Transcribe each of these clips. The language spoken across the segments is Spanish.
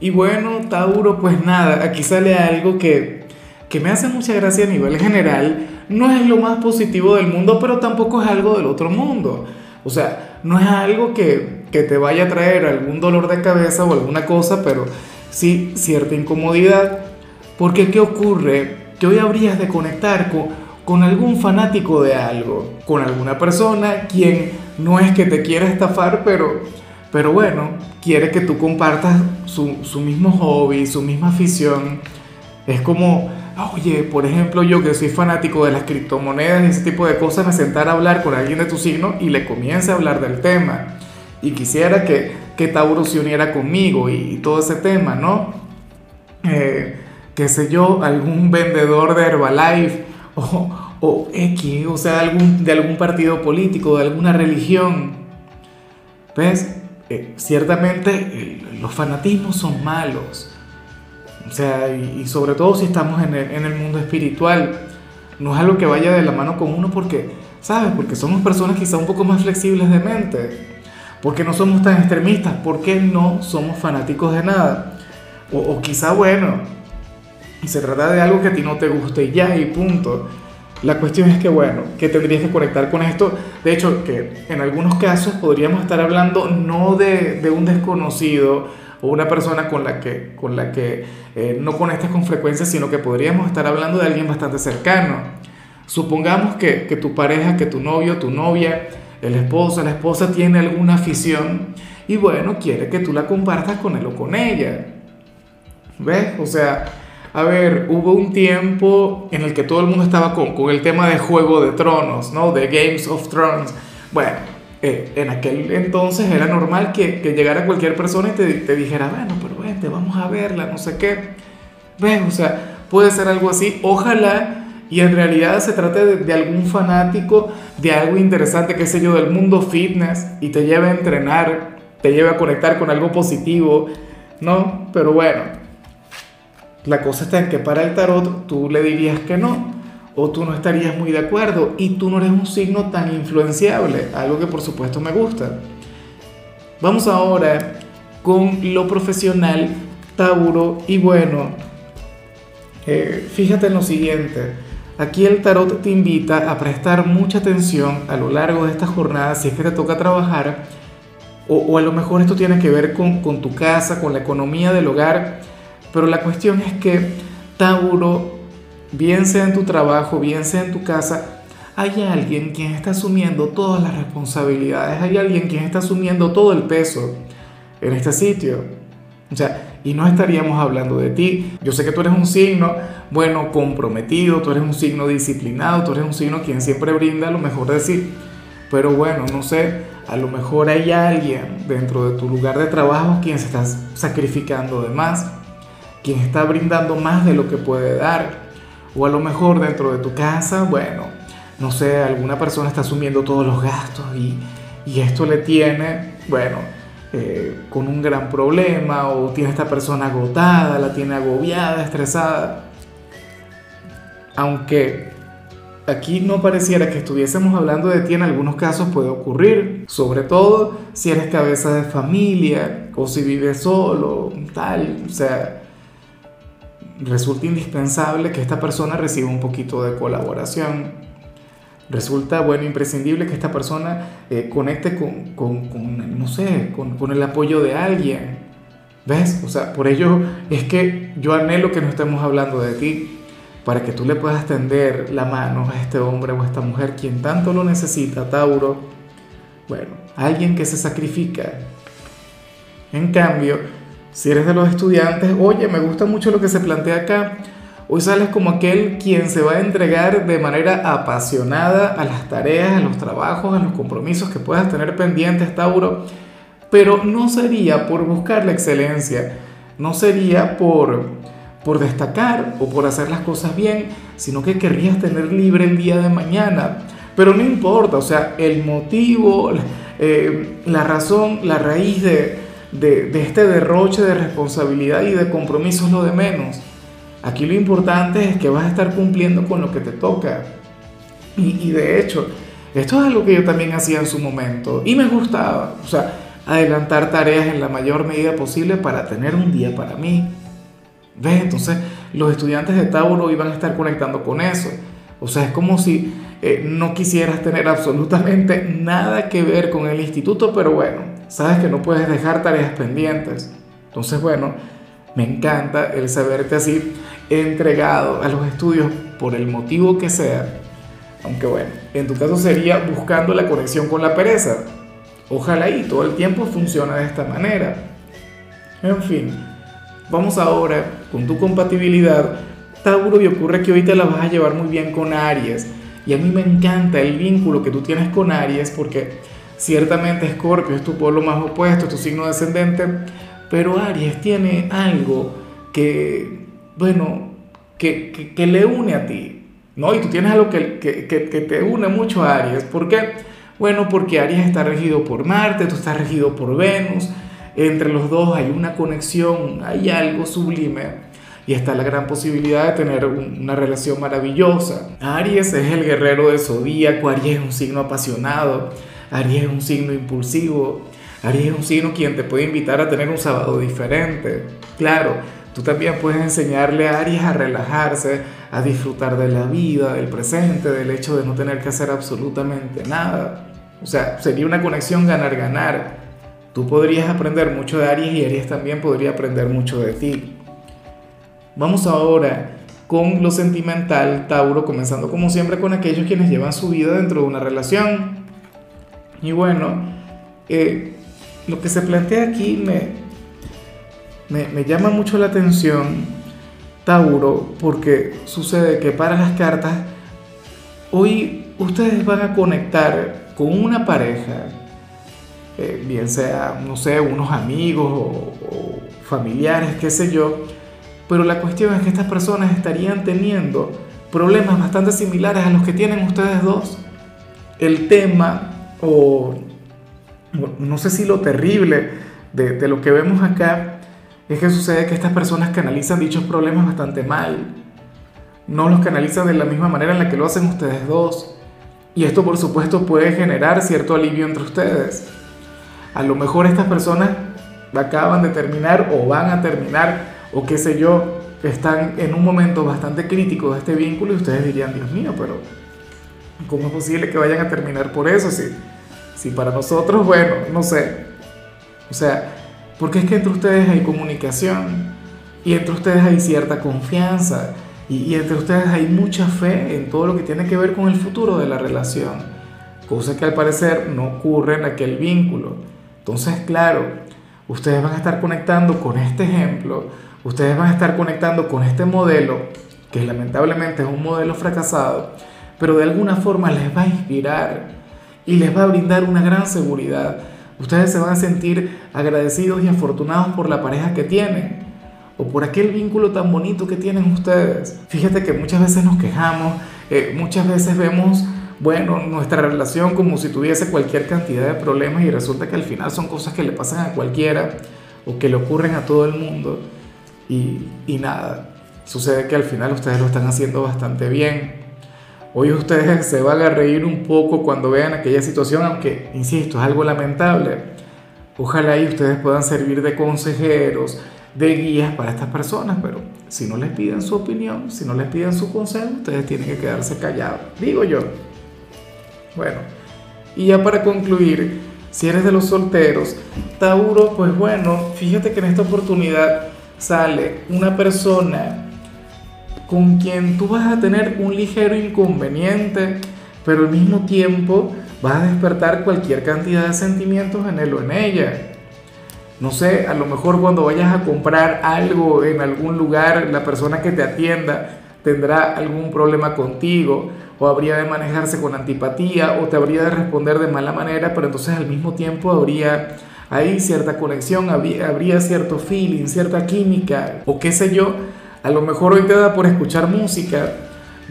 Y bueno, Tauro, pues nada, aquí sale algo que, que me hace mucha gracia a nivel general. No es lo más positivo del mundo, pero tampoco es algo del otro mundo. O sea, no es algo que, que te vaya a traer algún dolor de cabeza o alguna cosa, pero sí cierta incomodidad. Porque ¿qué ocurre? Que hoy habrías de conectar con, con algún fanático de algo, con alguna persona quien no es que te quiera estafar, pero pero bueno, quiere que tú compartas su, su mismo hobby, su misma afición. Es como, oye, por ejemplo, yo que soy fanático de las criptomonedas y ese tipo de cosas, me sentara a hablar con alguien de tu signo y le comience a hablar del tema. Y quisiera que, que Tauro se uniera conmigo y, todo ese tema, ¿no? Eh, qué sé yo, algún vendedor de Herbalife o, o X, o sea, algún, de algún partido político, de alguna religión. ¿Ves? Eh, ciertamente eh, los fanatismos son malos. O sea, y, sobre todo si estamos en el, en el, mundo espiritual, no es algo que vaya de la mano con uno porque, ¿sabes? Porque somos personas quizá un poco más flexibles de mente, porque no somos tan extremistas, porque no somos fanáticos de nada. O, o quizá, bueno, se trata de algo que a ti no te guste y ya, y punto. La cuestión es que, bueno, que tendrías que conectar con esto. De hecho, que en algunos casos podríamos estar hablando no de, de un desconocido o una persona con la que, con la que eh, no conectas con frecuencia, sino que podríamos estar hablando de alguien bastante cercano. Supongamos que, que tu pareja, que tu novio, tu novia, el esposo, la esposa tiene alguna afición y bueno, quiere que tú la compartas con él o con ella. ¿Ves? O sea, a ver, hubo un tiempo en el que todo el mundo estaba con, con el tema de Juego de Tronos, ¿no? De Games of Thrones. Bueno, eh, en aquel entonces era normal que, que llegara cualquier persona y te, te, dijera, bueno, pero vente, vamos a verla, no sé qué. ¿Ves? O sea, puede ser algo así. Ojalá y en realidad se trate de, de, algún fanático, de algo interesante, qué sé yo, del mundo fitness y te lleve a entrenar, te lleve a conectar con algo positivo, ¿no? Pero bueno, la cosa está en que para el tarot tú le dirías que no, o tú no estarías muy de acuerdo, y tú no eres un signo tan influenciable, algo que por supuesto me gusta. Vamos ahora con lo profesional, Tauro, y bueno, eh, fíjate en lo siguiente. Aquí el tarot te invita a prestar mucha atención a lo largo de esta jornada si es que te toca trabajar, o, a lo mejor esto tiene que ver con tu casa, con la economía del hogar pero la cuestión es que Tauro, bien sea en tu trabajo, bien sea en tu casa, hay alguien quien está asumiendo todas las responsabilidades, hay alguien quien está asumiendo todo el peso en este sitio. O sea, y no estaríamos hablando de ti. Yo sé que tú eres un signo, bueno, comprometido, tú eres un signo disciplinado, tú eres un signo quien siempre brinda lo mejor de sí. Pero bueno, no sé, a lo mejor hay alguien dentro de tu lugar de trabajo quien se está sacrificando de más quien está brindando más de lo que puede dar. O a lo mejor dentro de tu casa, bueno, no sé, alguna persona está asumiendo todos los gastos y, y esto le tiene, bueno, eh, con un gran problema o tiene esta persona agotada, la tiene agobiada, estresada. Aunque aquí no pareciera que estuviésemos hablando de ti, en algunos casos puede ocurrir, sobre todo si eres cabeza de familia o si vives solo, tal, o sea, resulta indispensable que esta persona reciba un poquito de colaboración. Resulta, bueno, imprescindible que esta persona eh, conecte con, con, con, no sé, con, con el apoyo de alguien. ¿Ves? O sea, por ello es que yo anhelo que no estemos hablando de ti, para que tú le puedas tender la mano a este hombre o a esta mujer, quien tanto lo necesita, Tauro. Bueno, alguien que se sacrifica. En cambio, si eres de los estudiantes, oye, me gusta mucho lo que se plantea acá. Hoy sales como aquel quien se va a entregar de manera apasionada a las tareas, a los trabajos, a los compromisos que puedas tener pendientes, Tauro. Pero no sería por buscar la excelencia, no sería por, por destacar o por hacer las cosas bien, sino que querrías tener libre el día de mañana. Pero no importa, o sea, el motivo, eh, la razón, la raíz de, de, este derroche de responsabilidad y de compromiso es lo de menos. Aquí lo importante es que vas a estar cumpliendo con lo que te toca. Y, de hecho, esto es algo que yo también hacía en su momento y me gustaba. O sea, adelantar tareas en la mayor medida posible para tener un día para mí. ¿Ves? Entonces los estudiantes de Tauro iban a estar conectando con eso. O sea, es como si eh, no quisieras tener absolutamente nada que ver con el instituto, pero bueno, sabes que no puedes dejar tareas pendientes. Entonces, bueno, me encanta el saberte así entregado a los estudios por el motivo que sea. Aunque bueno, en tu caso sería buscando la conexión con la pereza. Ojalá y todo el tiempo funcione de esta manera. En fin, vamos ahora con tu compatibilidad. Tauro, y ocurre que hoy te la vas a llevar muy bien con Aries. Y a mí me encanta el vínculo que tú tienes con Aries porque ciertamente Escorpio es tu polo más opuesto, es tu signo descendente, pero Aries tiene algo que, bueno, que, que, le une a ti, ¿no? Y tú tienes algo que, que, que te une mucho a Aries. ¿Por qué? Bueno, porque Aries está regido por Marte, tú estás regido por Venus. Entre los dos hay una conexión, hay algo sublime. Y está la gran posibilidad de tener una relación maravillosa. Aries es el guerrero del zodíaco, Aries es un signo apasionado, Aries es un signo impulsivo, Aries es un signo quien te puede invitar a tener un sábado diferente. Claro, tú también puedes enseñarle a Aries a relajarse, a disfrutar de la vida, del presente, del hecho de no tener que hacer absolutamente nada. O sea, sería una conexión ganar-ganar. Tú podrías aprender mucho de Aries y Aries también podría aprender mucho de ti. Vamos ahora con lo sentimental, Tauro, comenzando como siempre con aquellos quienes llevan su vida dentro de una relación. Y bueno, eh, lo que se plantea aquí me, me, llama mucho la atención, Tauro, porque sucede que para las cartas, hoy ustedes van a conectar con una pareja, eh, bien sea, no sé, unos amigos o, familiares, qué sé yo, pero la cuestión es que estas personas estarían teniendo problemas bastante similares a los que tienen ustedes dos. El tema, o no sé si lo terrible de, lo que vemos acá, es que sucede que estas personas canalizan dichos problemas bastante mal. No los canalizan de la misma manera en la que lo hacen ustedes dos. Y esto por supuesto puede generar cierto alivio entre ustedes. A lo mejor estas personas acaban de terminar o van a terminar o qué sé yo, están en un momento bastante crítico de este vínculo y ustedes dirían, Dios mío, pero ¿cómo es posible que vayan a terminar por eso? Si, si para nosotros, bueno, no sé. O sea, porque es que entre ustedes hay comunicación y entre ustedes hay cierta confianza y, entre ustedes hay mucha fe en todo lo que tiene que ver con el futuro de la relación, cosa que al parecer no ocurre en aquel vínculo. Entonces, claro, ustedes van a estar conectando con este ejemplo, ustedes van a estar conectando con este modelo, que lamentablemente es un modelo fracasado, pero de alguna forma les va a inspirar y les va a brindar una gran seguridad. Ustedes se van a sentir agradecidos y afortunados por la pareja que tienen o por aquel vínculo tan bonito que tienen ustedes. Fíjate que muchas veces nos quejamos, eh, muchas veces vemos, bueno, nuestra relación como si tuviese cualquier cantidad de problemas y resulta que al final son cosas que le pasan a cualquiera o que le ocurren a todo el mundo y, y nada, sucede que al final ustedes lo están haciendo bastante bien. Hoy ustedes se van a reír un poco cuando vean aquella situación, aunque, insisto, es algo lamentable. Ojalá y ustedes puedan servir de consejeros, de guías para estas personas, pero si no les piden su opinión, si no les piden su consejo, ustedes tienen que quedarse callados, digo yo. Bueno, y ya para concluir, si eres de los solteros, Tauro, pues bueno, fíjate que en esta oportunidad sale una persona con quien tú vas a tener un ligero inconveniente, pero al mismo tiempo vas a despertar cualquier cantidad de sentimientos en él o en ella no sé, a lo mejor cuando vayas a comprar algo en algún lugar, la persona que te atienda tendrá algún problema contigo o habría de manejarse con antipatía o te habría de responder de mala manera, pero entonces al mismo tiempo habría ahí cierta conexión, habría, cierto feeling, cierta química o qué sé yo. A lo mejor hoy te da por escuchar música,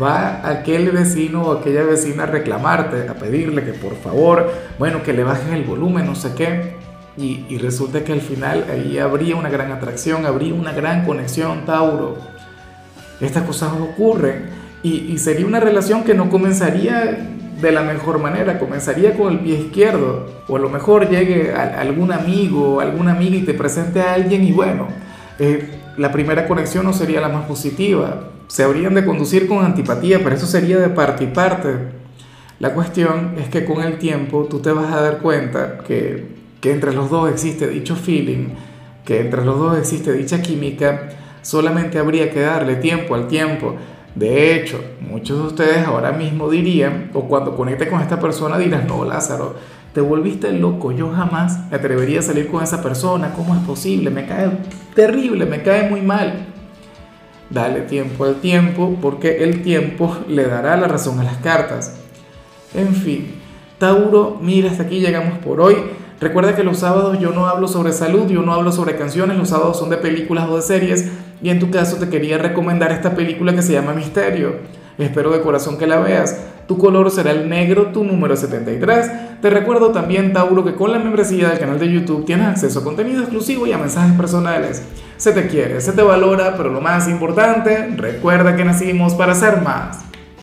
va aquel vecino o aquella vecina a reclamarte, a pedirle que por favor, bueno, que le bajes el volumen, no sé qué. Y, y, resulta que al final ahí habría una gran atracción, habría una gran conexión, Tauro. Estas cosas ocurren y, y sería una relación que no comenzaría de la mejor manera, comenzaría con el pie izquierdo, o a lo mejor llegue a, algún amigo, alguna amiga y te presente a alguien y bueno, eh, la primera conexión no sería la más positiva, se habrían de conducir con antipatía, pero eso sería de parte y parte. La cuestión es que con el tiempo tú te vas a dar cuenta que, que entre los dos existe dicho feeling, que entre los dos existe dicha química, solamente habría que darle tiempo al tiempo. De hecho, muchos de ustedes ahora mismo dirían, o cuando conecte con esta persona dirán, no, Lázaro, te volviste loco, yo jamás me atrevería a salir con esa persona, ¿cómo es posible? Me cae terrible, me cae muy mal. Dale tiempo al tiempo, porque el tiempo le dará la razón a las cartas. En fin, Tauro, mira, hasta aquí llegamos por hoy. Recuerda que los sábados yo no hablo sobre salud, yo no hablo sobre canciones, los sábados son de películas o de series y en tu caso te quería recomendar esta película que se llama Misterio. Espero de corazón que la veas. Tu color será el negro, tu número 73. Te recuerdo también, Tauro, que con la membresía del canal de YouTube tienes acceso a contenido exclusivo y a mensajes personales. Se te quiere, se te valora, pero lo más importante, recuerda que nacimos para ser más.